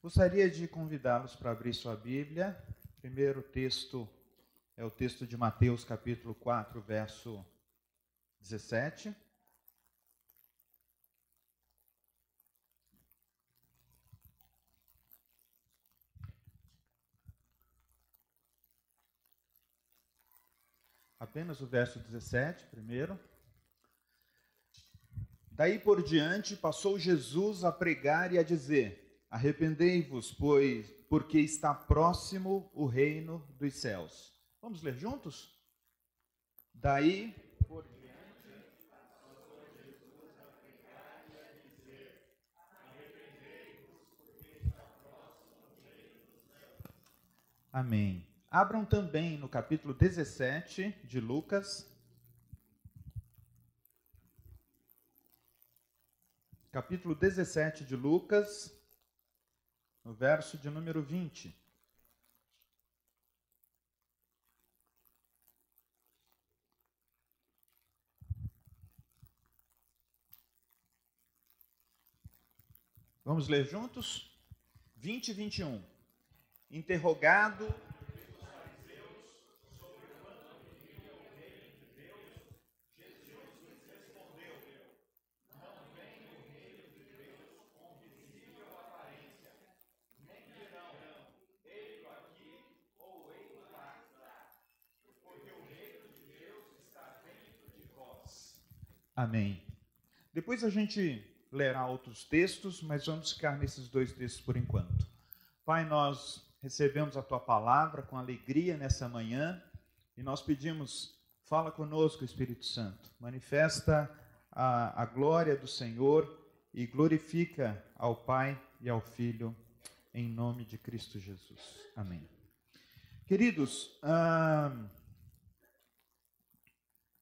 Gostaria de convidá-los para abrir sua Bíblia. Primeiro texto é o texto de Mateus, capítulo 4, verso 17. Apenas o verso 17, primeiro. Daí por diante passou Jesus a pregar e a dizer: Arrependei-vos, pois, porque está próximo o reino dos céus. Vamos ler juntos? Daí por diante passou Jesus a pregar e a dizer: Arrependei-vos, porque está próximo o reino dos céus. Amém. Abram também no capítulo 17 de Lucas. Capítulo 17 de Lucas, no verso de número 20. Vamos ler juntos? 20 e 21. Interrogado Amém. Depois a gente lerá outros textos, mas vamos ficar nesses dois textos por enquanto. Pai, nós recebemos a tua palavra com alegria nessa manhã e nós pedimos, fala conosco, Espírito Santo, manifesta a, a glória do Senhor e glorifica ao Pai e ao Filho, em nome de Cristo Jesus. Amém. Queridos, ah,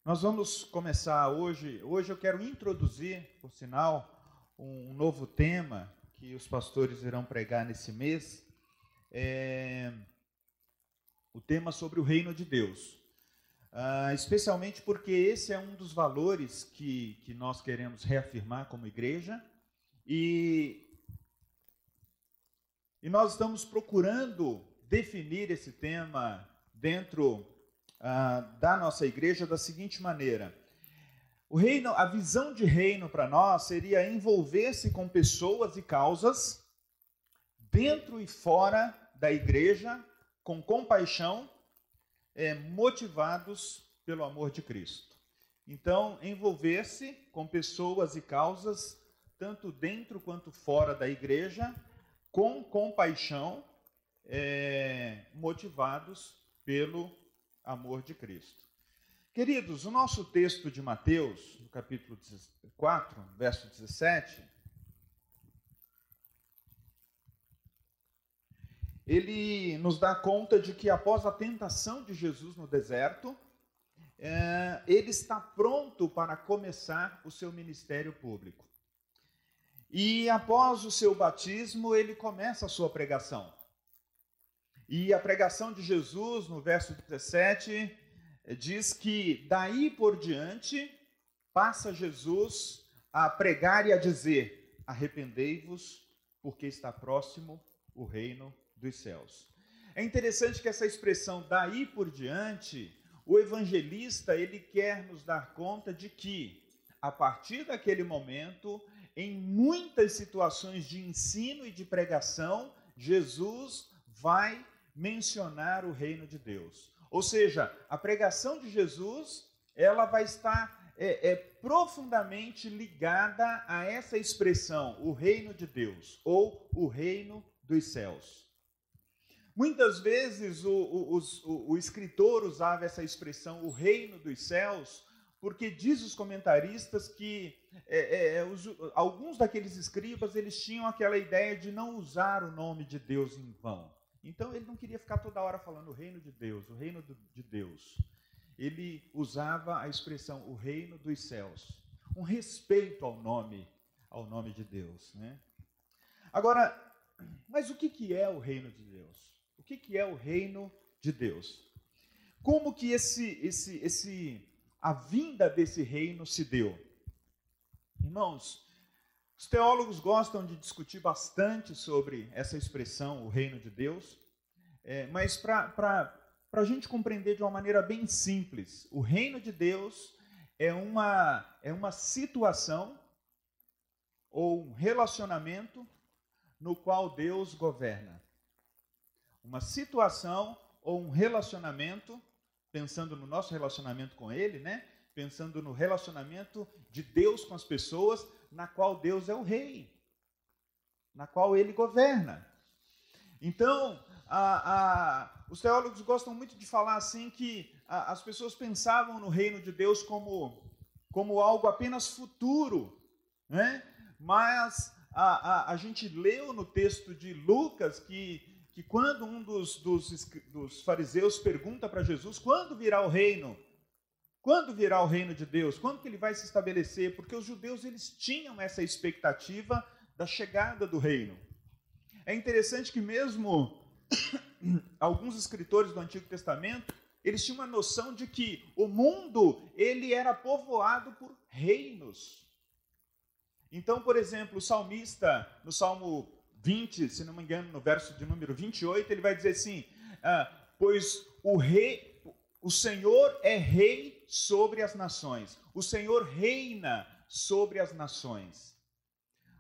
nós vamos começar hoje. Hoje eu quero introduzir, por sinal, um novo tema que os pastores irão pregar nesse mês. É o tema sobre o reino de Deus. Uh, especialmente porque esse é um dos valores que, que nós queremos reafirmar como igreja. E, e nós estamos procurando definir esse tema dentro ah, da nossa igreja da seguinte maneira: o reino, a visão de reino para nós seria envolver-se com pessoas e causas dentro e fora da igreja com compaixão, é, motivados pelo amor de Cristo. Então, envolver-se com pessoas e causas tanto dentro quanto fora da igreja com compaixão, é, motivados pelo amor de Cristo. Queridos, o nosso texto de Mateus, no capítulo 4, verso 17, ele nos dá conta de que após a tentação de Jesus no deserto, é, ele está pronto para começar o seu ministério público. E após o seu batismo, ele começa a sua pregação. E a pregação de Jesus, no verso 17, diz que daí por diante passa Jesus a pregar e a dizer: arrependei-vos, porque está próximo o reino dos céus. É interessante que essa expressão daí por diante, o evangelista ele quer nos dar conta de que a partir daquele momento, em muitas situações de ensino e de pregação, Jesus vai mencionar o reino de Deus. Ou seja, a pregação de Jesus, ela vai estar é, é, profundamente ligada a essa expressão, o reino de Deus, ou o reino dos céus. Muitas vezes o, o, o, o escritor usava essa expressão, o reino dos céus, porque diz os comentaristas que é, é, é, os, alguns daqueles escribas eles tinham aquela ideia de não usar o nome de Deus em vão. Então ele não queria ficar toda hora falando o reino de Deus, o reino de Deus. Ele usava a expressão o reino dos céus, um respeito ao nome, ao nome de Deus, né? Agora, mas o que, que é o reino de Deus? O que, que é o reino de Deus? Como que esse, esse, esse, a vinda desse reino se deu? Irmãos, Os teólogos gostam de discutir bastante sobre essa expressão, o reino de Deus, é, mas para a gente compreender de uma maneira bem simples, o reino de Deus é uma, é uma situação ou um relacionamento no qual Deus governa. Uma situação ou um relacionamento, pensando no nosso relacionamento com Ele, né? Pensando no relacionamento de Deus com as pessoas, na qual Deus é o rei, na qual Ele governa. Então, a, a, os teólogos gostam muito de falar assim que a, as pessoas pensavam no reino de Deus como, como algo apenas futuro, né? mas a, a, gente leu no texto de Lucas que, que quando um dos, dos, dos fariseus pergunta para Jesus quando virá o reino, quando virá o reino de Deus, quando que ele vai se estabelecer, porque os judeus eles tinham essa expectativa da chegada do reino. É interessante que mesmo alguns escritores do Antigo Testamento, eles tinham uma noção de que o mundo ele era povoado por reinos. Então, por exemplo, o salmista, no Salmo 20, se não me engano, no verso de número 28, ele vai dizer assim: ah, Pois o rei, o Senhor é rei sobre as nações, o Senhor reina sobre as nações.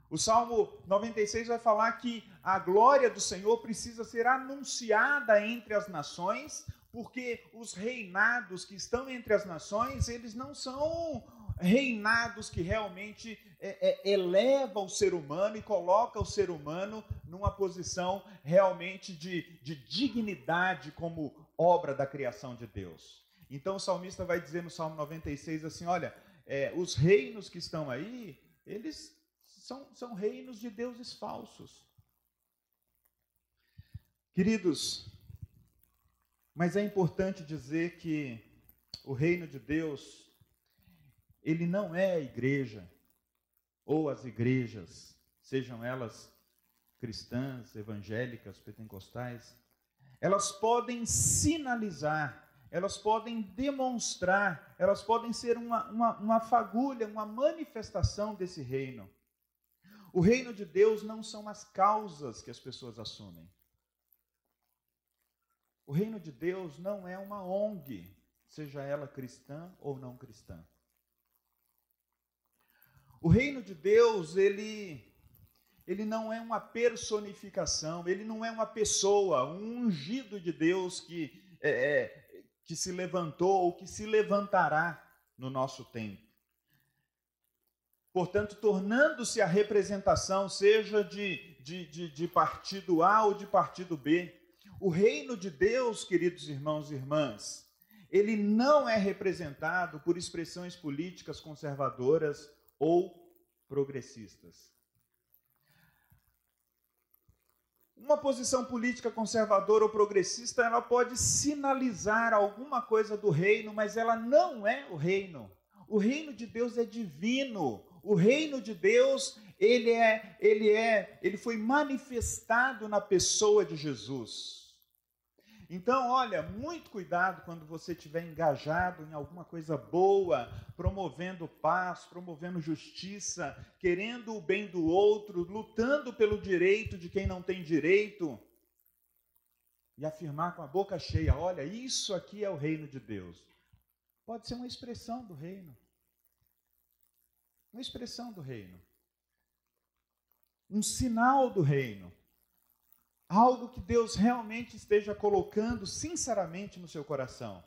O Salmo 96 vai falar que a glória do Senhor precisa ser anunciada entre as nações, porque os reinados que estão entre as nações, eles não são reinados que realmente é, é, eleva o ser humano e coloca o ser humano numa posição realmente de, de dignidade como obra da criação de Deus. Então o salmista vai dizer no Salmo 96 assim: olha, é, os reinos que estão aí, eles são, são reinos de deuses falsos. Queridos, mas é importante dizer que o reino de Deus, ele não é a igreja, ou as igrejas, sejam elas cristãs, evangélicas, pentecostais, elas podem sinalizar, elas podem demonstrar, elas podem ser uma, uma, uma fagulha, uma manifestação desse reino. O reino de Deus não são as causas que as pessoas assumem. O reino de Deus não é uma ONG, seja ela cristã ou não cristã. O reino de Deus, ele, ele não é uma personificação, ele não é uma pessoa, um ungido de Deus que, é, é, que se levantou ou que se levantará no nosso tempo portanto, tornando-se a representação, seja de, de, de, de, partido A ou de partido B. O reino de Deus, queridos irmãos e irmãs, ele não é representado por expressões políticas conservadoras ou progressistas. Uma posição política conservadora ou progressista, ela pode sinalizar alguma coisa do reino, mas ela não é o reino. O reino de Deus é divino. O reino de Deus, ele é, ele é, ele foi manifestado na pessoa de Jesus. Então, olha, muito cuidado quando você estiver engajado em alguma coisa boa, promovendo paz, promovendo justiça, querendo o bem do outro, lutando pelo direito de quem não tem direito, e afirmar com a boca cheia: olha, isso aqui é o reino de Deus. Pode ser uma expressão do reino. Uma expressão do reino, um sinal do reino, algo que Deus realmente esteja colocando sinceramente no seu coração.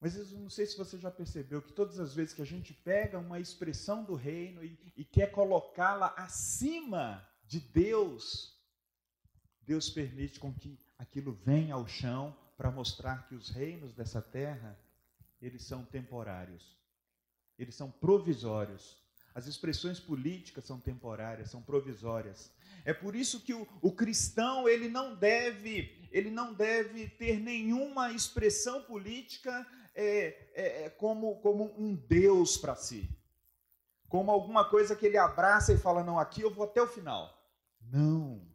Mas eu não sei se você já percebeu que todas as vezes que a gente pega uma expressão do reino e, e quer colocá-la acima de Deus, Deus permite com que aquilo venha ao chão para mostrar que os reinos dessa terra, eles são temporários eles são provisórios. As expressões políticas são temporárias, são provisórias. É por isso que o, o, cristão ele não deve ele não deve ter nenhuma expressão política é, é, é como, como um Deus para si, como alguma coisa que ele abraça e fala não aqui eu vou até o final. Não.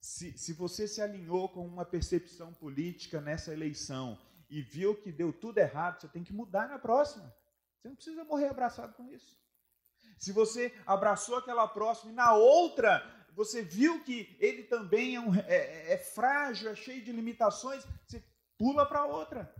Se, se você se alinhou com uma percepção política nessa eleição e viu que deu tudo errado, você tem que mudar na próxima. Você não precisa morrer abraçado com isso. Se você abraçou aquela próxima e na outra você viu que ele também é, um, é, é frágil, é cheio de limitações, você pula para outra.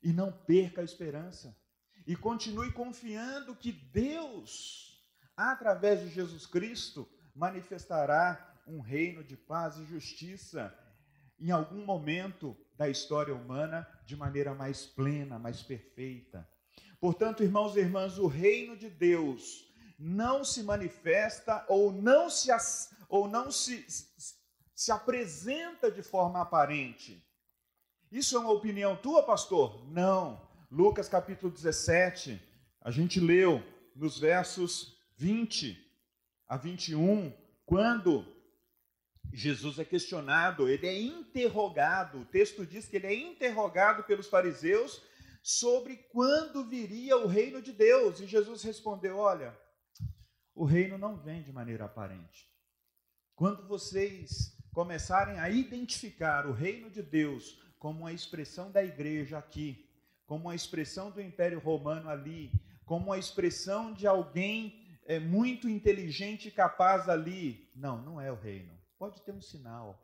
E não perca a esperança. E continue confiando que Deus, através de Jesus Cristo, manifestará um reino de paz e justiça em algum momento da história humana de maneira mais plena, mais perfeita. Portanto, irmãos e irmãs, o reino de Deus não se manifesta ou não se, ou não se, se apresenta de forma aparente. Isso é uma opinião tua, pastor? Não. Lucas capítulo 17, a gente leu nos versos 20 a 21, quando Jesus é questionado, ele é interrogado. O texto diz que ele é interrogado pelos fariseus sobre quando viria o reino de Deus. E Jesus respondeu: Olha, o reino não vem de maneira aparente. Quando vocês começarem a identificar o reino de Deus como uma expressão da igreja aqui, como uma expressão do Império Romano ali, como uma expressão de alguém é, muito inteligente e capaz ali, não, não é o reino. Pode ter um sinal,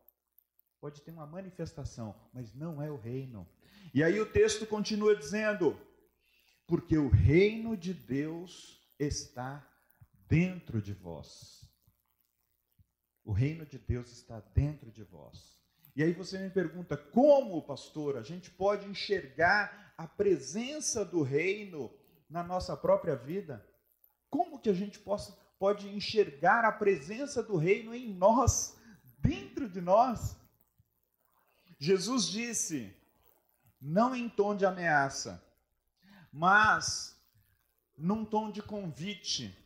pode ter uma manifestação, mas não é o reino. E aí o texto continua dizendo: porque o reino de Deus está dentro de vós. O reino de Deus está dentro de vós. E aí você me pergunta, como, pastor, a gente pode enxergar a presença do reino na nossa própria vida? Como que a gente possa, pode enxergar a presença do reino em nós, dentro de nós? Jesus disse, não em tom de ameaça, mas num tom de convite.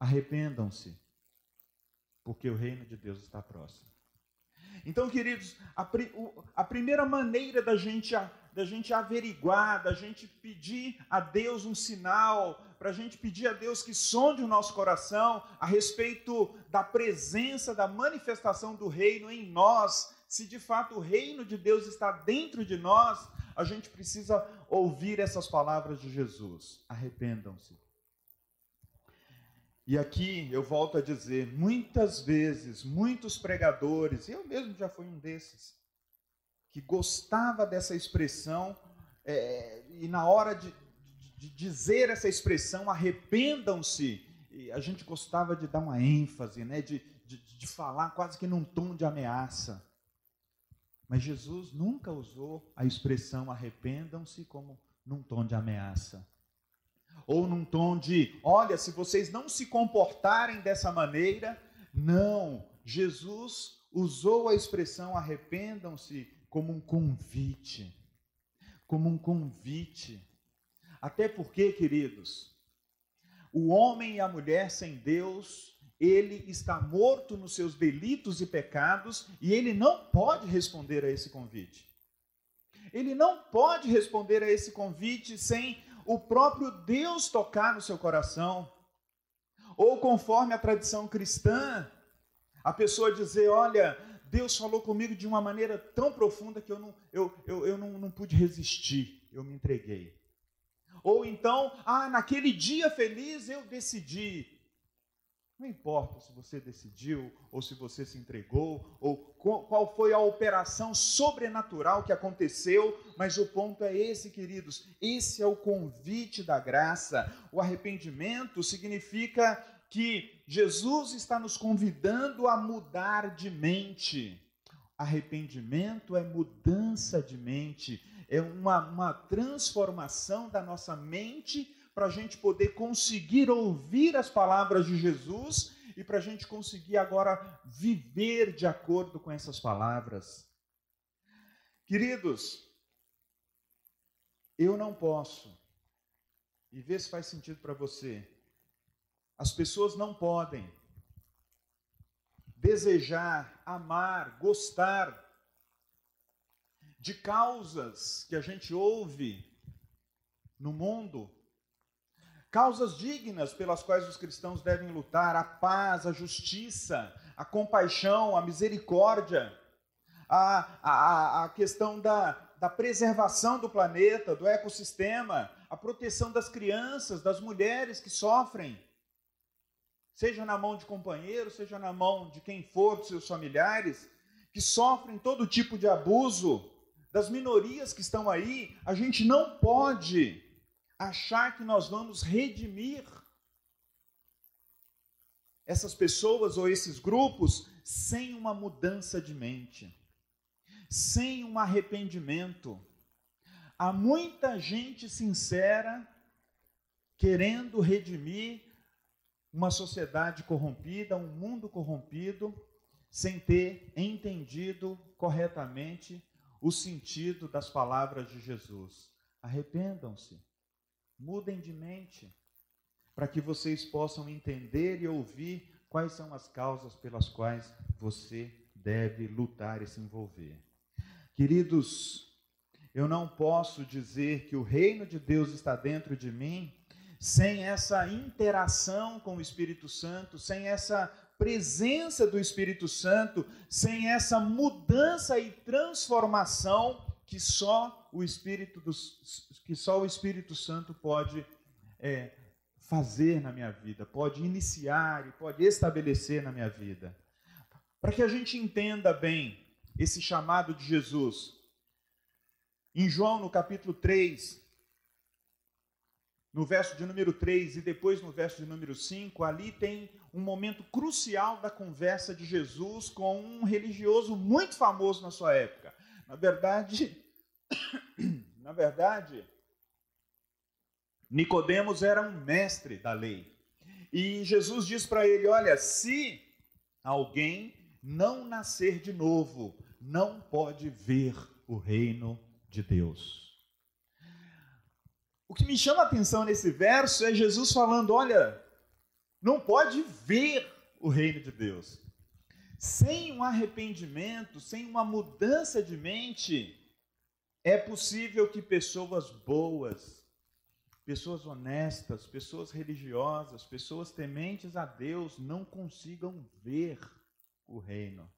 Arrependam-se, porque o reino de Deus está próximo. Então, queridos, a, a primeira maneira da gente, da gente averiguar, da gente pedir a Deus um sinal, para a gente pedir a Deus que sonde o nosso coração a respeito da presença, da manifestação do reino em nós, se de fato o reino de Deus está dentro de nós, a gente precisa ouvir essas palavras de Jesus: arrependam-se, e aqui eu volto a dizer, muitas vezes, muitos pregadores, eu mesmo já fui um desses, que gostava dessa expressão, é, e na hora de, de, dizer essa expressão, arrependam-se, a gente gostava de dar uma ênfase, né, de, de, de falar quase que num tom de ameaça. Mas Jesus nunca usou a expressão arrependam-se como num tom de ameaça ou num tom de: olha, se vocês não se comportarem dessa maneira. Não, Jesus usou a expressão arrependam-se como um convite. Como um convite. Até porque, queridos, o homem e a mulher sem Deus, ele está morto nos seus delitos e pecados e ele não pode responder a esse convite. Ele não pode responder a esse convite sem o próprio Deus tocar no seu coração. Ou conforme a tradição cristã, a pessoa dizer: Olha, Deus falou comigo de uma maneira tão profunda que eu não, eu, eu, eu não, não pude resistir, eu me entreguei. Ou então, ah, naquele dia feliz eu decidi, não importa se você decidiu, ou se você se entregou, ou qual foi a operação sobrenatural que aconteceu, mas o ponto é esse, queridos. Esse é o convite da graça. O arrependimento significa que Jesus está nos convidando a mudar de mente. Arrependimento é mudança de mente, é uma, uma transformação da nossa mente para a gente poder conseguir ouvir as palavras de Jesus e para a gente conseguir agora viver de acordo com essas palavras. Queridos, eu não posso, e vê se faz sentido para você, as pessoas não podem desejar, amar, gostar de causas que a gente ouve no mundo. Causas dignas pelas quais os cristãos devem lutar: a paz, a justiça, a compaixão, a misericórdia, a, a, a questão da, da preservação do planeta, do ecossistema, a proteção das crianças, das mulheres que sofrem, seja na mão de companheiro, seja na mão de quem for, dos seus familiares, que sofrem todo tipo de abuso, das minorias que estão aí, a gente não pode achar que nós vamos redimir essas pessoas ou esses grupos sem uma mudança de mente, sem um arrependimento. Há muita gente sincera querendo redimir uma sociedade corrompida, um mundo corrompido, sem ter entendido corretamente o sentido das palavras de Jesus. Arrependam-se, mudem de mente para que vocês possam entender e ouvir quais são as causas pelas quais você deve lutar e se envolver. Queridos, eu não posso dizer que o reino de Deus está dentro de mim sem essa interação com o Espírito Santo, sem essa presença do Espírito Santo, sem essa mudança e transformação que só o Espírito, dos, que só o Espírito Santo pode é, fazer na minha vida, pode iniciar e pode estabelecer na minha vida. Para que a gente entenda bem esse chamado de Jesus, em João, no capítulo 3, no verso de número 3 e depois no verso de número 5, ali tem um momento crucial da conversa de Jesus com um religioso muito famoso na sua época. Na verdade, na verdade, Nicodemos era um mestre da lei. E Jesus diz para ele: "Olha, se alguém não nascer de novo, não pode ver o reino de Deus." O que me chama a atenção nesse verso é Jesus falando: "Olha, não pode ver o reino de Deus. Sem um arrependimento, sem uma mudança de mente, é possível que pessoas boas, pessoas honestas, pessoas religiosas, pessoas tementes a Deus não consigam ver o reino.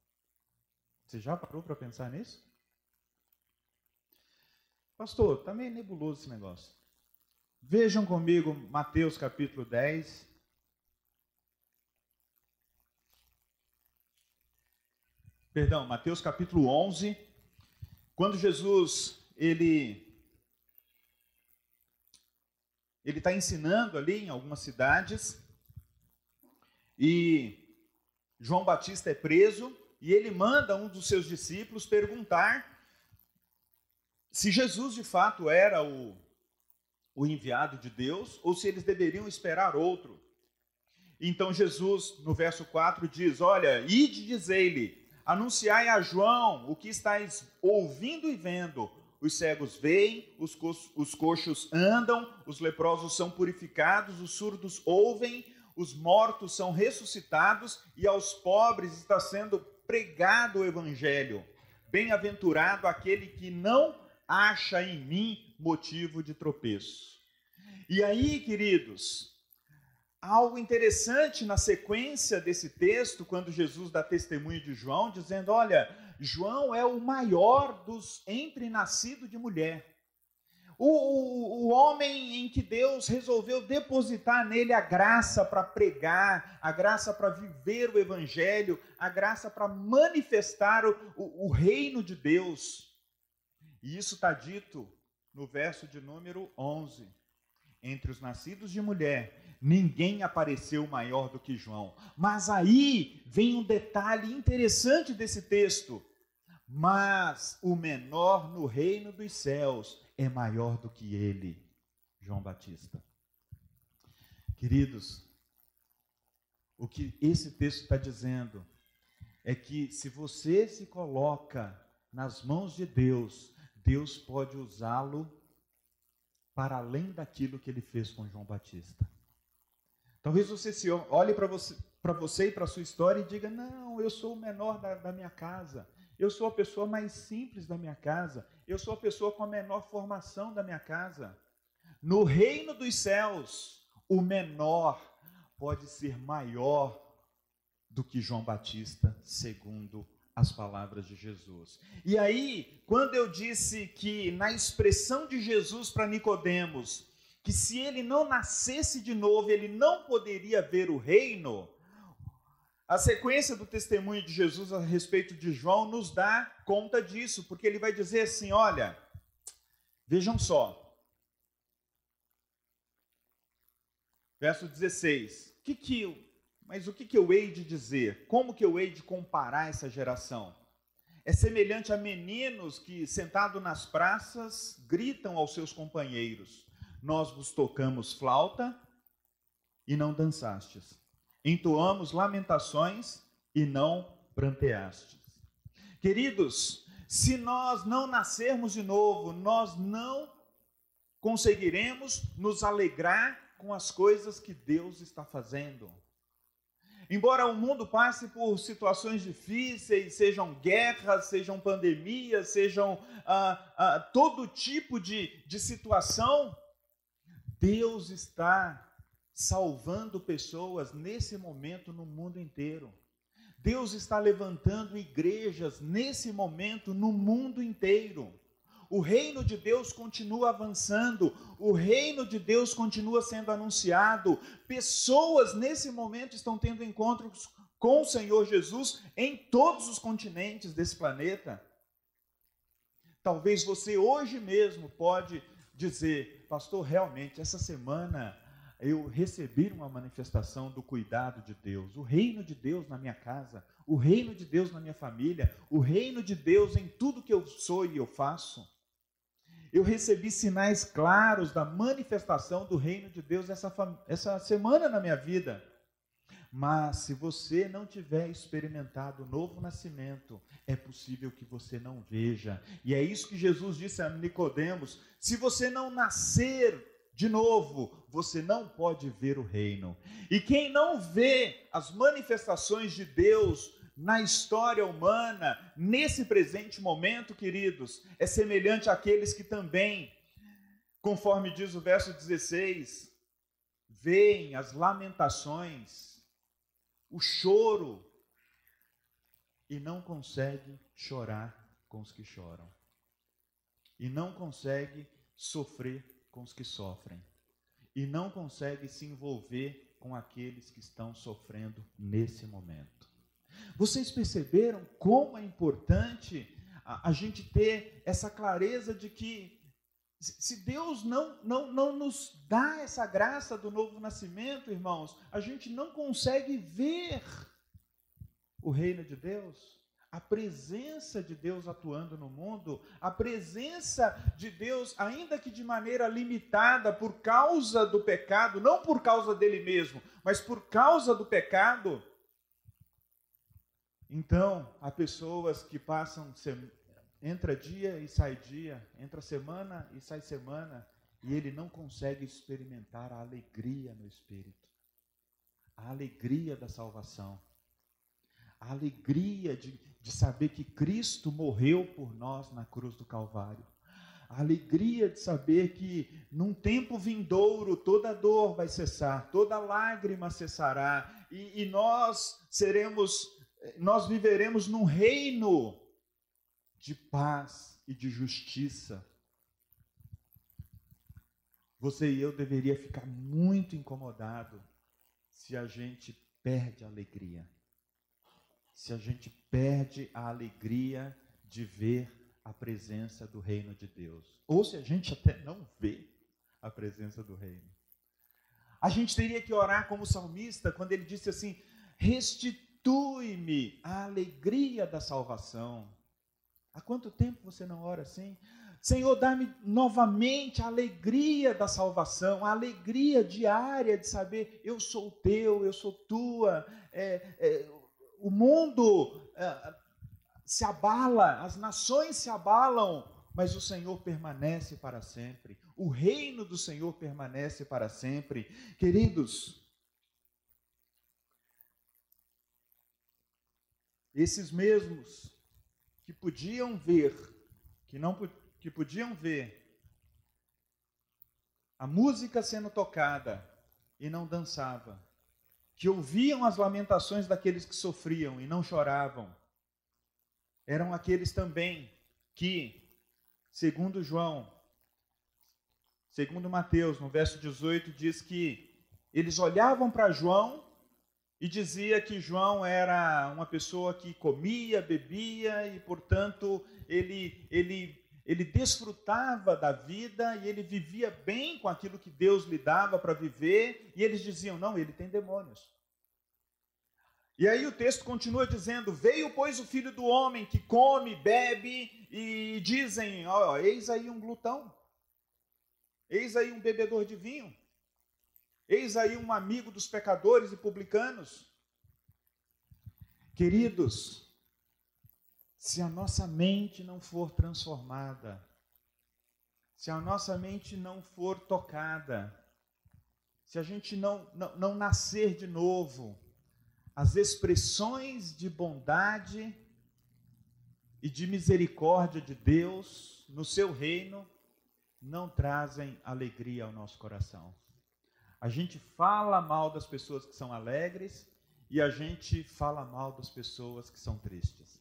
Você já parou para pensar nisso? Pastor, está meio nebuloso esse negócio. Vejam comigo Mateus capítulo 10. Perdão, Mateus capítulo 11. Quando Jesus ele ele está ensinando ali em algumas cidades e João Batista é preso e ele manda um dos seus discípulos perguntar se Jesus de fato era o, o enviado de Deus ou se eles deveriam esperar outro. Então Jesus, no verso 4, diz: Olha, ide dizei-lhe, anunciai a João o que estáis ouvindo e vendo os cegos veem, os, co os coxos andam, os leprosos são purificados, os surdos ouvem, os mortos são ressuscitados e aos pobres está sendo pregado o evangelho. Bem-aventurado aquele que não acha em mim motivo de tropeço. E aí, queridos, algo interessante na sequência desse texto, quando Jesus dá testemunho de João, dizendo: Olha, João é o maior dos entre nascido de mulher. O, o, o, homem em que Deus resolveu depositar nele a graça para pregar, a graça para viver o evangelho, a graça para manifestar o, o, o reino de Deus. E isso está dito no verso de número 11. Entre os nascidos de mulher, ninguém apareceu maior do que João. Mas aí vem um detalhe interessante desse texto. Mas o menor no reino dos céus é maior do que ele, João Batista. Queridos, o que esse texto está dizendo é que se você se coloca nas mãos de Deus, Deus pode usá-lo para além daquilo que ele fez com João Batista. Talvez você se olhe para você, para você e para a sua história e diga: Não, eu sou o menor da, da minha casa. Eu sou a pessoa mais simples da minha casa. Eu sou a pessoa com a menor formação da minha casa. No reino dos céus, o menor pode ser maior do que João Batista, segundo as palavras de Jesus. E aí, quando eu disse que na expressão de Jesus para Nicodemos, que se ele não nascesse de novo, ele não poderia ver o reino, a sequência do testemunho de Jesus a respeito de João nos dá conta disso, porque ele vai dizer assim: olha, vejam só. Verso 16. Que que mas o que, que eu hei de dizer? Como que eu hei de comparar essa geração? É semelhante a meninos que, sentados nas praças, gritam aos seus companheiros: Nós vos tocamos flauta e não dançastes entoamos lamentações e não pranteastes. Queridos, se nós não nascermos de novo, nós não conseguiremos nos alegrar com as coisas que Deus está fazendo. Embora o mundo passe por situações difíceis, sejam guerras, sejam pandemias, sejam ah, ah, todo tipo de, de situação, Deus está salvando pessoas nesse momento no mundo inteiro. Deus está levantando igrejas nesse momento no mundo inteiro. O reino de Deus continua avançando, o reino de Deus continua sendo anunciado. Pessoas nesse momento estão tendo encontros com o Senhor Jesus em todos os continentes desse planeta. Talvez você hoje mesmo pode dizer, pastor, realmente essa semana eu recebi uma manifestação do cuidado de Deus, o reino de Deus na minha casa, o reino de Deus na minha família, o reino de Deus em tudo que eu sou e eu faço. Eu recebi sinais claros da manifestação do reino de Deus essa, essa semana na minha vida. Mas se você não tiver experimentado o novo nascimento, é possível que você não veja. E é isso que Jesus disse a Nicodemos: se você não nascer de novo, você não pode ver o reino. E quem não vê as manifestações de Deus na história humana, nesse presente momento, queridos, é semelhante àqueles que também, conforme diz o verso 16, veem as lamentações, o choro, e não consegue chorar com os que choram, e não consegue sofrer com os que sofrem e não consegue se envolver com aqueles que estão sofrendo nesse momento. Vocês perceberam como é importante a, a gente ter essa clareza de que se Deus não, não, não nos dá essa graça do novo nascimento, irmãos, a gente não consegue ver o reino de Deus a presença de Deus atuando no mundo, a presença de Deus, ainda que de maneira limitada por causa do pecado, não por causa dele mesmo, mas por causa do pecado. Então, há pessoas que passam, entra dia e sai dia, entra semana e sai semana, e ele não consegue experimentar a alegria no espírito, a alegria da salvação a alegria de, de saber que Cristo morreu por nós na cruz do Calvário. A alegria de saber que num tempo vindouro toda dor vai cessar, toda lágrima cessará, e, e nós seremos, nós viveremos num reino de paz e de justiça. Você e eu deveria ficar muito incomodado se a gente perde a alegria se a gente perde a alegria de ver a presença do reino de Deus, ou se a gente até não vê a presença do reino. A gente teria que orar como o salmista, quando ele disse assim: Restitui-me a alegria da salvação. Há quanto tempo você não ora assim? Senhor, dá-me novamente a alegria da salvação, a alegria diária de saber eu sou teu, eu sou tua, é, é, o mundo é, se abala, as nações se abalam, mas o Senhor permanece para sempre. O reino do Senhor permanece para sempre. Queridos, esses mesmos que podiam ver, que não que podiam ver a música sendo tocada e não dançava, que ouviam as lamentações daqueles que sofriam e não choravam, eram aqueles também que, segundo João, segundo Mateus, no verso 18, diz que eles olhavam para João e dizia que João era uma pessoa que comia, bebia e, portanto, ele, ele, ele desfrutava da vida e ele vivia bem com aquilo que Deus lhe dava para viver, e eles diziam: não, ele tem demônios. E aí o texto continua dizendo: Veio, pois, o filho do homem que come, bebe, e dizem: ó, Eis aí um glutão, eis aí um bebedor de vinho, eis aí um amigo dos pecadores e publicanos. Queridos, se a nossa mente não for transformada, se a nossa mente não for tocada, se a gente não, não, não nascer de novo, as expressões de bondade e de misericórdia de Deus no seu reino não trazem alegria ao nosso coração. A gente fala mal das pessoas que são alegres e a gente fala mal das pessoas que são tristes.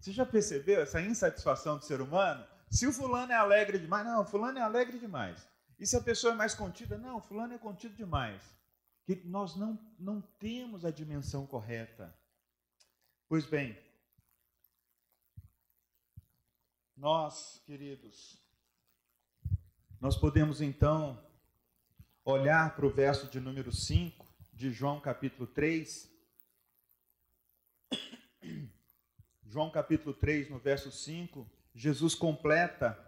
Você já percebeu essa insatisfação do ser humano? Se o fulano é alegre demais, não, fulano é alegre demais. E se a pessoa é mais contida, não, fulano é contido demais que nós não, não temos a dimensão correta. Pois bem, nós, queridos, nós podemos então olhar para o verso de número 5 de João capítulo 3. João capítulo 3, no verso 5, Jesus completa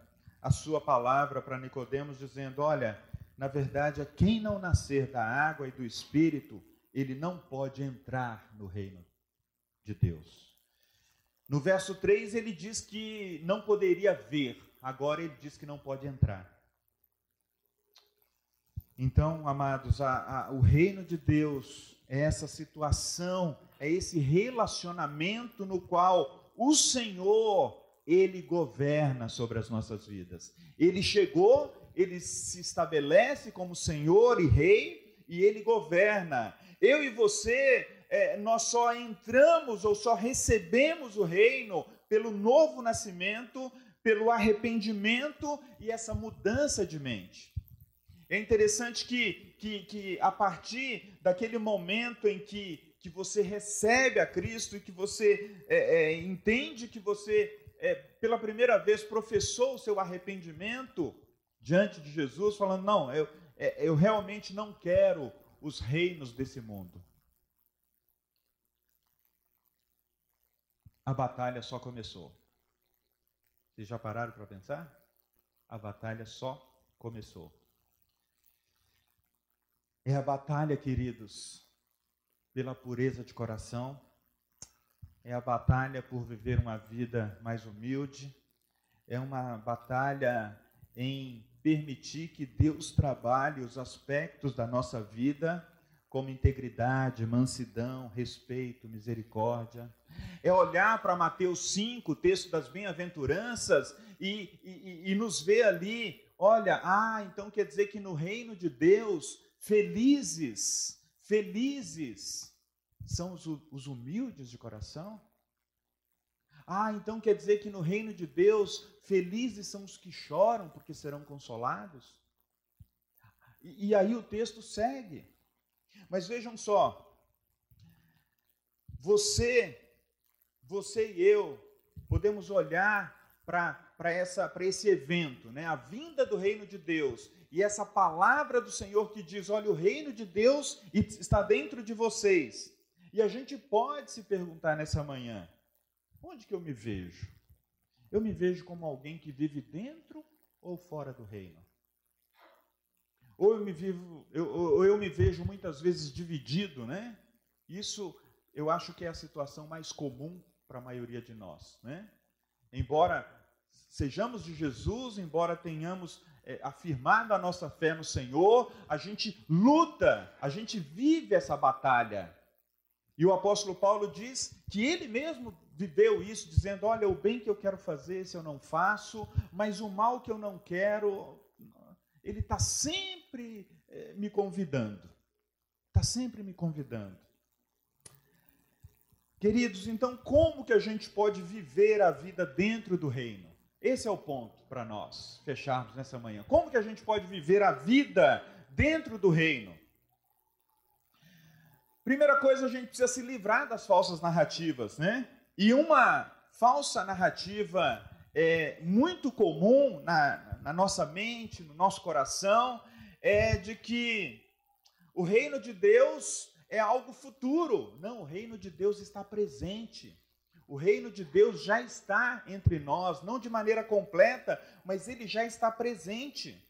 a sua palavra para Nicodemos dizendo: "Olha, na verdade, a quem não nascer da água e do espírito, ele não pode entrar no reino de Deus. No verso 3 ele diz que não poderia ver, agora ele diz que não pode entrar. Então, amados, a, a, o reino de Deus é essa situação, é esse relacionamento no qual o Senhor, ele governa sobre as nossas vidas. Ele chegou ele se estabelece como Senhor e Rei e ele governa. Eu e você, é, nós só entramos ou só recebemos o reino pelo novo nascimento, pelo arrependimento e essa mudança de mente. É interessante que, que, que a partir daquele momento em que, que você recebe a Cristo e que você é, é, entende que você, é, pela primeira vez, professou o seu arrependimento, diante de Jesus, falando: Não, eu, é, eu realmente não quero os reinos desse mundo. A batalha só começou. Vocês já pararam para pensar? A batalha só começou. É a batalha, queridos, pela pureza de coração, é a batalha por viver uma vida mais humilde, é uma batalha em permitir que Deus trabalhe os aspectos da nossa vida, como integridade, mansidão, respeito, misericórdia. É olhar para Mateus 5, o texto das bem-aventuranças, e, e, e nos ver ali, olha, ah, então quer dizer que no reino de Deus, felizes, felizes são os, os humildes de coração? Ah, então quer dizer que no reino de Deus, felizes são os que choram, porque serão consolados? E, e aí o texto segue. Mas vejam só, você, você e eu, podemos olhar para esse evento, né? a vinda do reino de Deus, e essa palavra do Senhor que diz: olha, o reino de Deus está dentro de vocês. E a gente pode se perguntar nessa manhã: Onde que eu me vejo? Eu me vejo como alguém que vive dentro ou fora do reino? Ou eu me, vivo, eu, ou eu me vejo muitas vezes dividido, né? Isso eu acho que é a situação mais comum para a maioria de nós, né? Embora sejamos de Jesus, embora tenhamos é, afirmado a nossa fé no Senhor, a gente luta, a gente vive essa batalha. E o apóstolo Paulo diz que ele mesmo viveu isso, dizendo: Olha, o bem que eu quero fazer, esse eu não faço, mas o mal que eu não quero, ele está sempre eh, me convidando. Está sempre me convidando. Queridos, então como que a gente pode viver a vida dentro do reino? Esse é o ponto para nós fecharmos nessa manhã. Como que a gente pode viver a vida dentro do reino? Primeira coisa, a gente precisa se livrar das falsas narrativas, né? E uma falsa narrativa é, muito comum na, na nossa mente, no nosso coração, é de que o reino de Deus é algo futuro. Não, o reino de Deus está presente. O reino de Deus já está entre nós, não de maneira completa, mas ele já está presente.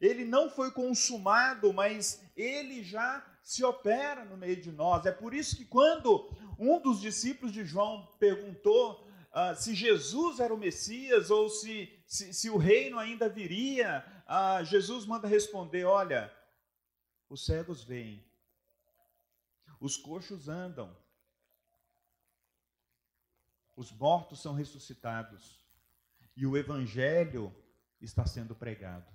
Ele não foi consumado, mas ele já se opera no meio de nós. É por isso que quando um dos discípulos de João perguntou uh, se Jesus era o Messias ou se, se, se o reino ainda viria, uh, Jesus manda responder: olha, os cegos veem, os coxos andam, os mortos são ressuscitados e o evangelho está sendo pregado.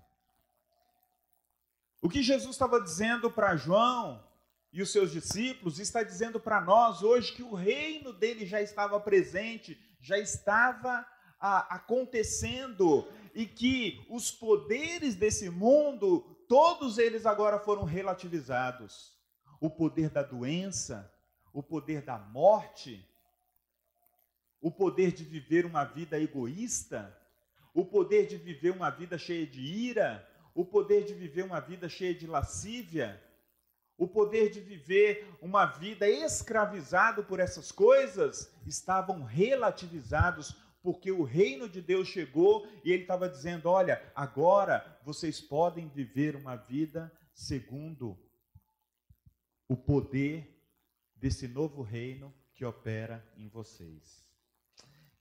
O que Jesus estava dizendo para João e os seus discípulos está dizendo para nós hoje que o reino dele já estava presente, já estava a, acontecendo e que os poderes desse mundo, todos eles agora foram relativizados. O poder da doença, o poder da morte, o poder de viver uma vida egoísta, o poder de viver uma vida cheia de ira, o poder de viver uma vida cheia de lascívia, o poder de viver uma vida escravizado por essas coisas, estavam relativizados, porque o reino de Deus chegou e ele estava dizendo: olha, agora vocês podem viver uma vida segundo o poder desse novo reino que opera em vocês.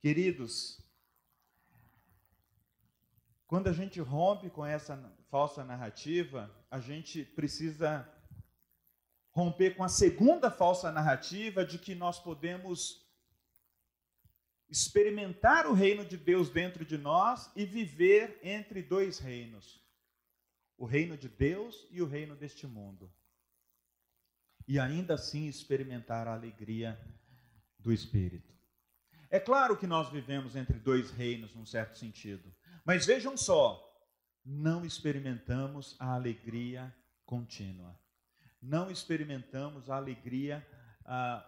Queridos, quando a gente rompe com essa falsa narrativa, a gente precisa romper com a segunda falsa narrativa de que nós podemos experimentar o reino de Deus dentro de nós e viver entre dois reinos: o reino de Deus e o reino deste mundo. E ainda assim experimentar a alegria do Espírito. É claro que nós vivemos entre dois reinos, num certo sentido. Mas vejam só, não experimentamos a alegria contínua. Não experimentamos a alegria ah,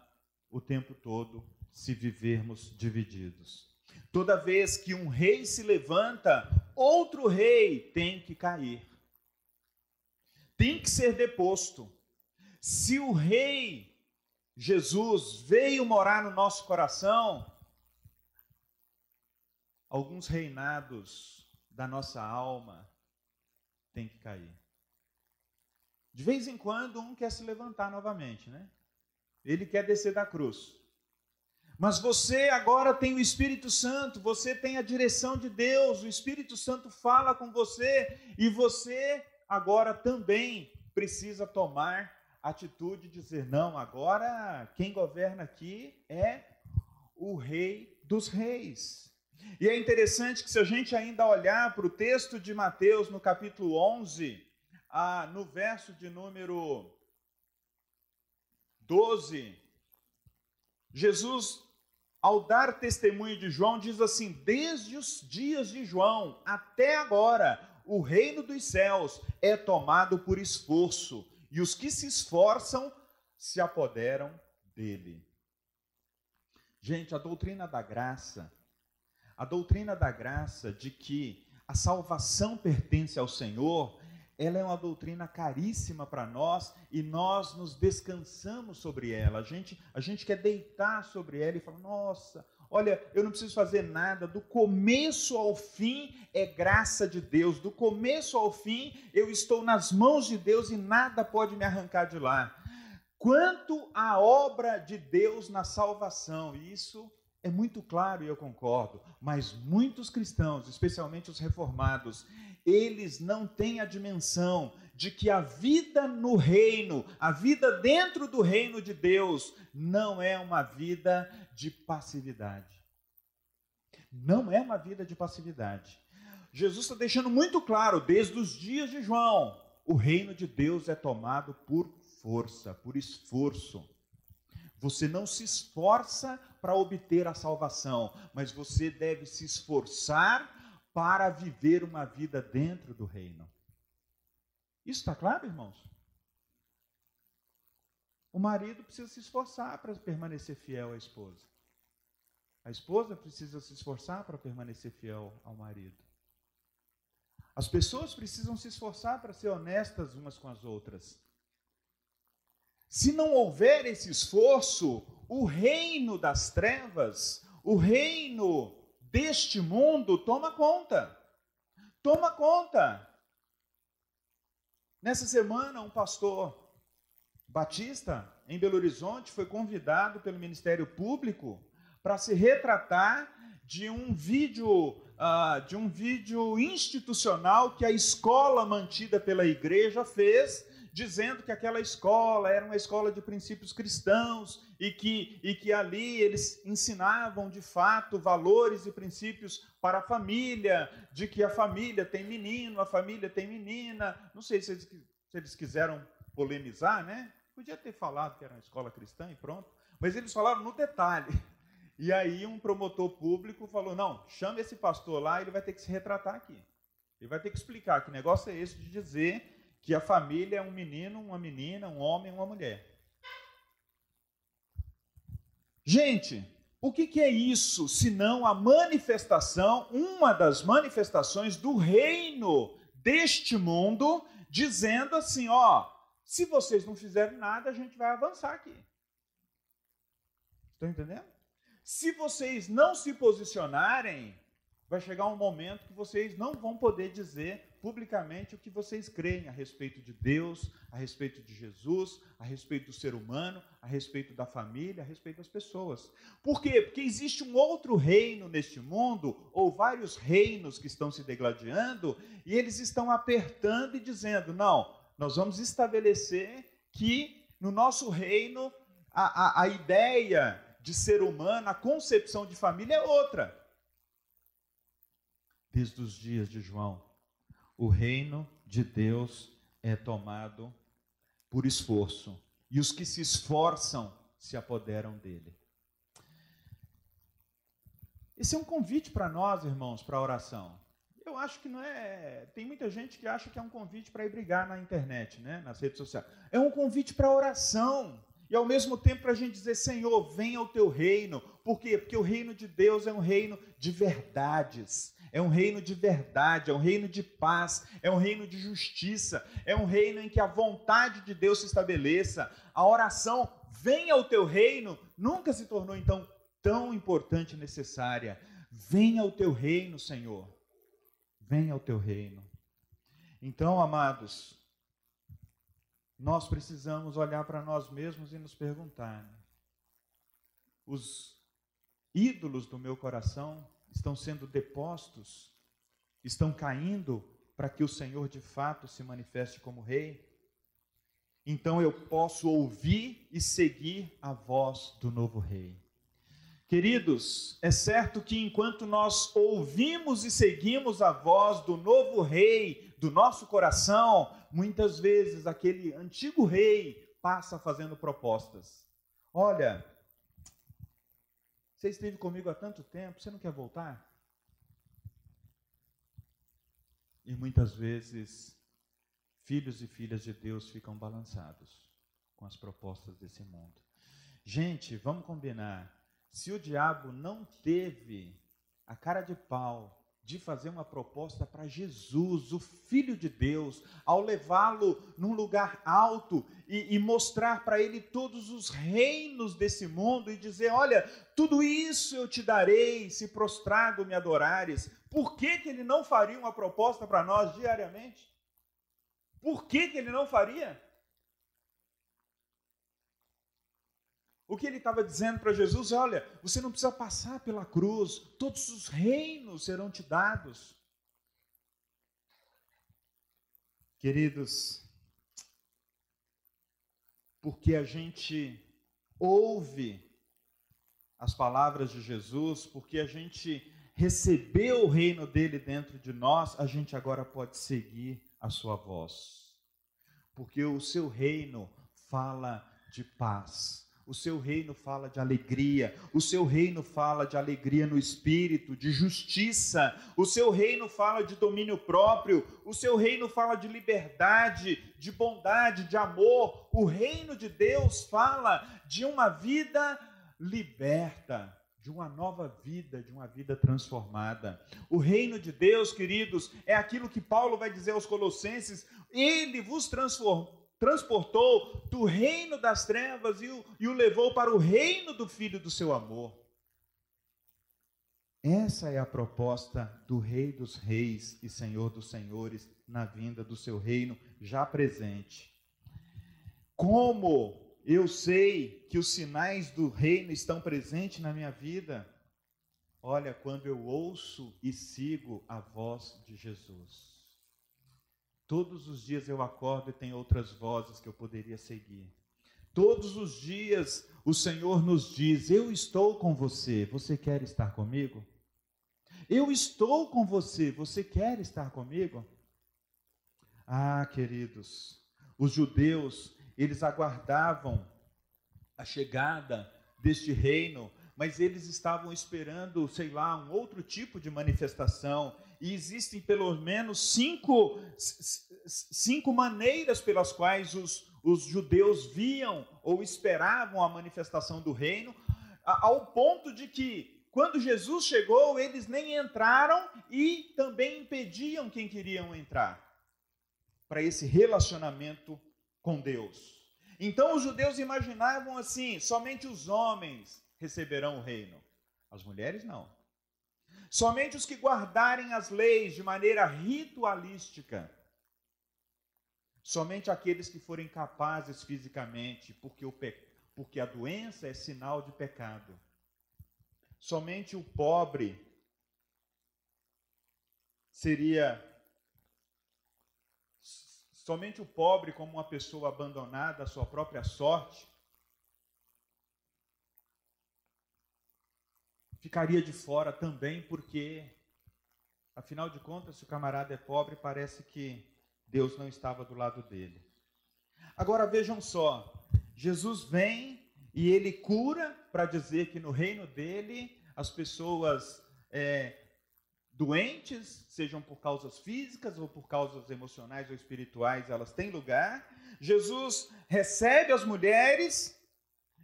o tempo todo se vivermos divididos. Toda vez que um rei se levanta, outro rei tem que cair. Tem que ser deposto. Se o rei Jesus veio morar no nosso coração, alguns reinados da nossa alma têm que cair. De vez em quando, um quer se levantar novamente, né? Ele quer descer da cruz. Mas você agora tem o Espírito Santo, você tem a direção de Deus, o Espírito Santo fala com você e você agora também precisa tomar atitude de dizer: não, agora quem governa aqui é o Rei dos Reis. E é interessante que se a gente ainda olhar para o texto de Mateus no capítulo 11, ah, no verso de número 12, Jesus, ao dar testemunho de João, diz assim: Desde os dias de João até agora, o reino dos céus é tomado por esforço, e os que se esforçam se apoderam dele. Gente, a doutrina da graça a doutrina da graça de que a salvação pertence ao Senhor, ela é uma doutrina caríssima para nós e nós nos descansamos sobre ela. A gente, a gente quer deitar sobre ela e falar: nossa, olha, eu não preciso fazer nada, do começo ao fim é graça de Deus, do começo ao fim eu estou nas mãos de Deus e nada pode me arrancar de lá. Quanto à obra de Deus na salvação, isso é muito claro e eu concordo, mas muitos cristãos, especialmente os reformados, eles não têm a dimensão de que a vida no reino, a vida dentro do reino de Deus, não é uma vida de passividade. Não é uma vida de passividade. Jesus está deixando muito claro, desde os dias de João, o reino de Deus é tomado por força, por esforço. Você não se esforça para obter a salvação, mas você deve se esforçar para viver uma vida dentro do reino. Isso está claro, irmãos? O marido precisa se esforçar para permanecer fiel à esposa. A esposa precisa se esforçar para permanecer fiel ao marido. As pessoas precisam se esforçar para ser honestas umas com as outras. Se não houver esse esforço, o reino das trevas, o reino deste mundo toma conta. Toma conta. Nessa semana, um pastor batista em Belo Horizonte foi convidado pelo Ministério Público para se retratar de um vídeo uh, de um vídeo institucional que a escola mantida pela igreja fez dizendo que aquela escola era uma escola de princípios cristãos e que, e que ali eles ensinavam de fato valores e princípios para a família, de que a família tem menino, a família tem menina. Não sei se eles, se eles quiseram polemizar, né? Podia ter falado que era uma escola cristã e pronto, mas eles falaram no detalhe. E aí um promotor público falou: não, chame esse pastor lá, ele vai ter que se retratar aqui. Ele vai ter que explicar que negócio é esse de dizer que a família é um menino, uma menina, um homem, uma mulher. Gente, o que, que é isso senão a manifestação, uma das manifestações do reino deste mundo, dizendo assim: ó, se vocês não fizerem nada, a gente vai avançar aqui. Estão entendendo? Se vocês não se posicionarem, vai chegar um momento que vocês não vão poder dizer publicamente o que vocês creem a respeito de Deus, a respeito de Jesus, a respeito do ser humano, a respeito da família, a respeito das pessoas. Por quê? Porque existe um outro reino neste mundo, ou vários reinos que estão se degladiando, e eles estão apertando e dizendo: não, nós vamos estabelecer que no nosso reino a, a, a ideia de ser humano, a concepção de família é outra. Desde os dias de João, o reino de Deus é tomado por esforço, e os que se esforçam se apoderam dele. Esse é um convite para nós, irmãos, para a oração. Eu acho que não é. Tem muita gente que acha que é um convite para ir brigar na internet, né, nas redes sociais. É um convite para oração. E ao mesmo tempo para a gente dizer, Senhor, venha o teu reino. Por quê? Porque o reino de Deus é um reino de verdades é um reino de verdade, é um reino de paz, é um reino de justiça, é um reino em que a vontade de Deus se estabeleça. A oração, venha ao teu reino, nunca se tornou então tão importante e necessária. Venha ao teu reino, Senhor. Venha ao teu reino. Então, amados, nós precisamos olhar para nós mesmos e nos perguntar: né? os ídolos do meu coração estão sendo depostos, estão caindo para que o Senhor de fato se manifeste como Rei, então eu posso ouvir e seguir a voz do novo Rei. Queridos, é certo que enquanto nós ouvimos e seguimos a voz do novo Rei do nosso coração, muitas vezes aquele antigo Rei passa fazendo propostas. Olha, você esteve comigo há tanto tempo, você não quer voltar? E muitas vezes, filhos e filhas de Deus ficam balançados com as propostas desse mundo. Gente, vamos combinar. Se o diabo não teve a cara de pau de fazer uma proposta para Jesus, o Filho de Deus, ao levá-lo num lugar alto e, e mostrar para ele todos os reinos desse mundo e dizer: Olha, tudo isso eu te darei se prostrado me adorares. Por que, que ele não faria uma proposta para nós diariamente? Por que, que ele não faria? O que ele estava dizendo para Jesus é: olha, você não precisa passar pela cruz, todos os reinos serão te dados. Queridos, porque a gente ouve as palavras de Jesus, porque a gente recebeu o reino dele dentro de nós, a gente agora pode seguir a sua voz. Porque o seu reino fala de paz O seu reino fala de alegria, o seu reino fala de alegria no espírito, de justiça, o seu reino fala de domínio próprio, o seu reino fala de liberdade, de bondade, de amor. O reino de Deus fala de uma vida liberta, de uma nova vida, de uma vida transformada. O reino de Deus, queridos, é aquilo que Paulo vai dizer aos Colossenses: ele vos transformou transportou do reino das trevas e o, e o levou para o reino do Filho do seu amor. Essa é a proposta do Rei dos Reis e Senhor dos Senhores na vinda do seu reino já presente. Como eu sei que os sinais do reino estão presentes na minha vida? Olha, quando eu ouço e sigo a voz de Jesus. Todos os dias eu acordo e tem outras vozes que eu poderia seguir. Todos os dias o Senhor nos diz: Eu estou com você, você quer estar comigo? Eu estou com você, você quer estar comigo? Ah, queridos, os judeus, eles aguardavam a chegada deste reino, mas eles estavam esperando, sei lá, um outro tipo de manifestação e existem pelo menos cinco, cinco maneiras pelas quais os, os judeus viam ou esperavam a manifestação do reino, ao ponto de que, quando Jesus chegou, eles nem entraram e também impediam quem queriam entrar para esse relacionamento com Deus. Então os judeus imaginavam assim: somente os homens receberão o reino, as mulheres não. Somente os que guardarem as leis de maneira ritualística. Somente aqueles que forem capazes fisicamente, porque, o pe... porque a doença é sinal de pecado. Somente o pobre seria. Somente o pobre, como uma pessoa abandonada à sua própria sorte, ficaria de fora também, porque, afinal de contas, se o camarada é pobre, parece que Deus não estava do lado dele. Agora vejam só: Jesus vem e ele cura para dizer que no reino dele as pessoas é, doentes, sejam por causas físicas ou por causas emocionais ou espirituais, elas têm lugar. Jesus recebe as mulheres,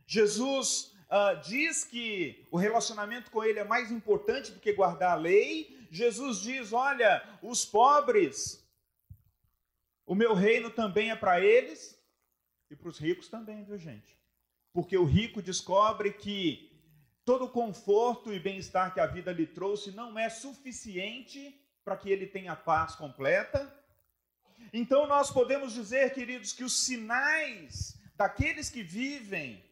Jesus uh, diz que o relacionamento com Ele é mais importante do que guardar a lei. Jesus diz: olha, os pobres, o meu reino também é para eles e para os ricos também, viu gente? Porque o rico descobre que todo o conforto e bem-estar que a vida lhe trouxe não é suficiente para que ele tenha paz completa. Então nós podemos dizer, queridos, que os sinais daqueles que vivem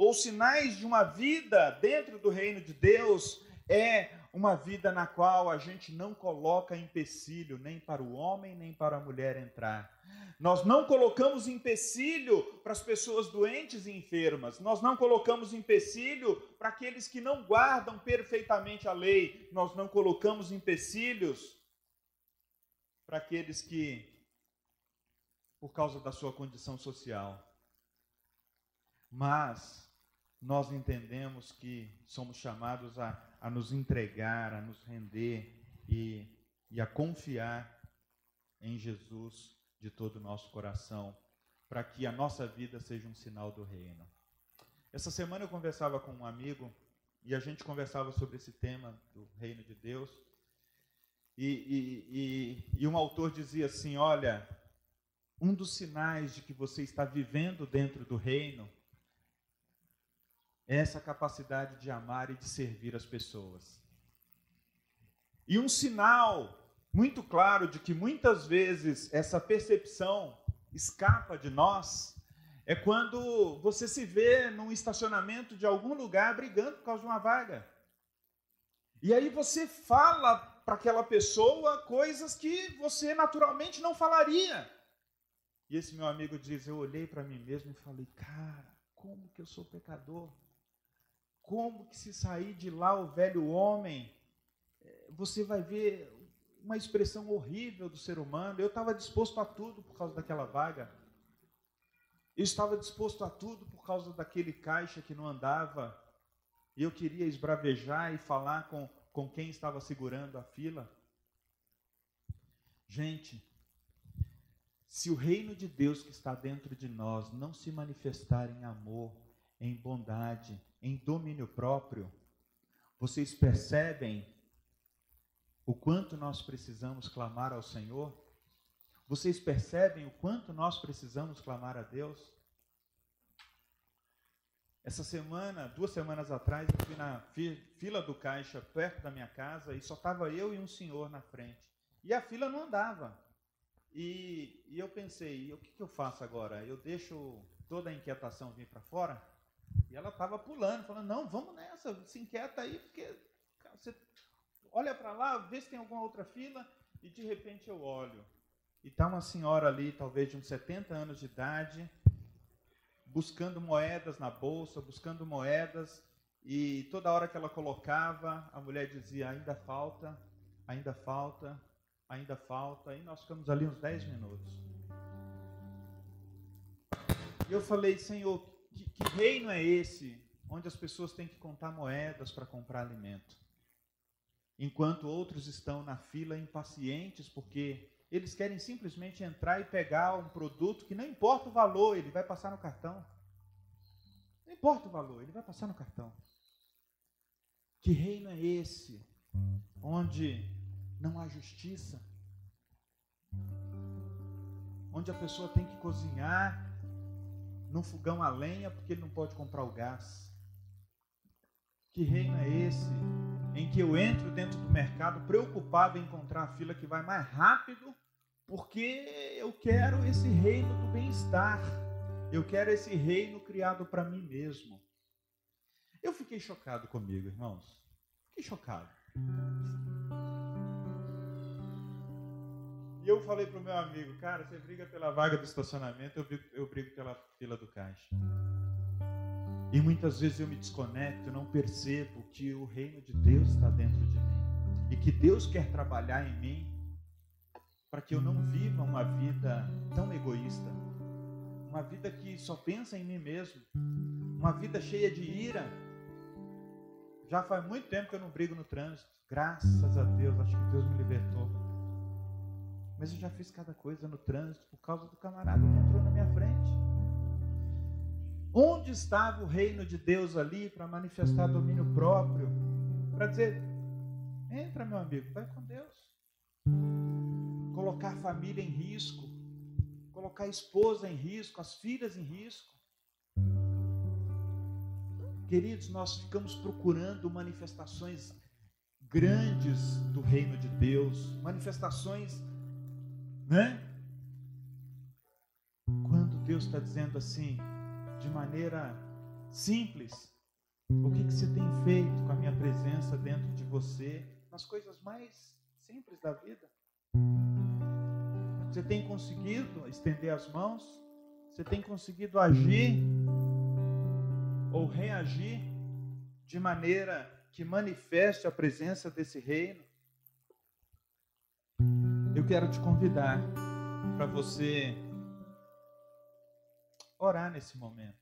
ou sinais de uma vida dentro do reino de Deus é uma vida na qual a gente não coloca empecilho nem para o homem nem para a mulher entrar. Nós não colocamos empecilho para as pessoas doentes e enfermas. Nós não colocamos empecilho para aqueles que não guardam perfeitamente a lei. Nós não colocamos empecilhos para aqueles que, por causa da sua condição social. Mas nós entendemos que somos chamados a, a nos entregar, a nos render e, e a confiar em Jesus de todo o nosso coração, para que a nossa vida seja um sinal do reino. Essa semana eu conversava com um amigo e a gente conversava sobre esse tema do reino de Deus. E, e, e, e um autor dizia assim: Olha, um dos sinais de que você está vivendo dentro do reino essa capacidade de amar e de servir as pessoas. E um sinal muito claro de que muitas vezes essa percepção escapa de nós é quando você se vê num estacionamento de algum lugar brigando por causa de uma vaga. E aí você fala para aquela pessoa coisas que você naturalmente não falaria. E esse meu amigo diz: Eu olhei para mim mesmo e falei, cara, como que eu sou pecador? Como que se sair de lá o velho homem, você vai ver uma expressão horrível do ser humano. Eu estava disposto a tudo por causa daquela vaga. Eu estava disposto a tudo por causa daquele caixa que não andava. E eu queria esbravejar e falar com, com quem estava segurando a fila. Gente, se o reino de Deus que está dentro de nós não se manifestar em amor, em bondade, em domínio próprio, vocês percebem o quanto nós precisamos clamar ao Senhor? Vocês percebem o quanto nós precisamos clamar a Deus? Essa semana, duas semanas atrás, eu fui na fila do caixa perto da minha casa e só estava eu e um senhor na frente. E a fila não andava. E, e eu pensei, o que, que eu faço agora? Eu deixo toda a inquietação vir para fora? E ela estava pulando, falando, não, vamos nessa, se inquieta aí, porque você olha para lá, vê se tem alguma outra fila, e de repente eu olho. E está uma senhora ali, talvez de uns 70 anos de idade, buscando moedas na bolsa, buscando moedas, e toda hora que ela colocava, a mulher dizia: ainda falta, ainda falta, ainda falta, e nós ficamos ali uns 10 minutos. E eu falei: Senhor, que, reino é esse onde as pessoas têm que contar moedas para comprar alimento? Enquanto outros estão na fila impacientes porque eles querem simplesmente entrar e pegar um produto que não importa o valor, ele vai passar no cartão. Não importa o valor, ele vai passar no cartão. Que reino é esse onde não há justiça? Onde a pessoa tem que cozinhar num fogão a lenha porque ele não pode comprar o gás? Que reino é esse em que eu entro dentro do mercado preocupado em encontrar a fila que vai mais rápido porque eu quero esse reino do bem-estar. Eu quero esse reino criado para mim mesmo. Eu fiquei chocado comigo, irmãos. Fiquei chocado. E eu falei para o meu amigo, cara, você briga pela vaga do estacionamento, eu brigo, eu brigo pela fila do caixa. E muitas vezes eu me desconecto, não percebo que o reino de Deus está dentro de mim. E que Deus quer trabalhar em mim para que eu não viva uma vida tão egoísta, uma vida que só pensa em mim mesmo, uma vida cheia de ira. Já faz muito tempo que eu não brigo no trânsito, graças a Deus, acho que Deus me libertou. Mas eu já fiz cada coisa no trânsito por causa do camarada que entrou na minha frente. Onde estava o reino de Deus ali para manifestar domínio próprio? Para dizer: entra, meu amigo, vai com Deus colocar a família em risco, colocar a esposa em risco, as filhas em risco. Queridos, nós ficamos procurando manifestações grandes do reino de Deus, manifestações, né? Quando Deus está dizendo assim, de maneira simples, o que, que você tem feito com a minha presença dentro de você, nas coisas mais simples da vida? Você tem conseguido estender as mãos? Você tem conseguido agir ou reagir de maneira que manifeste a presença desse reino? Eu quero te convidar para você orar nesse momento.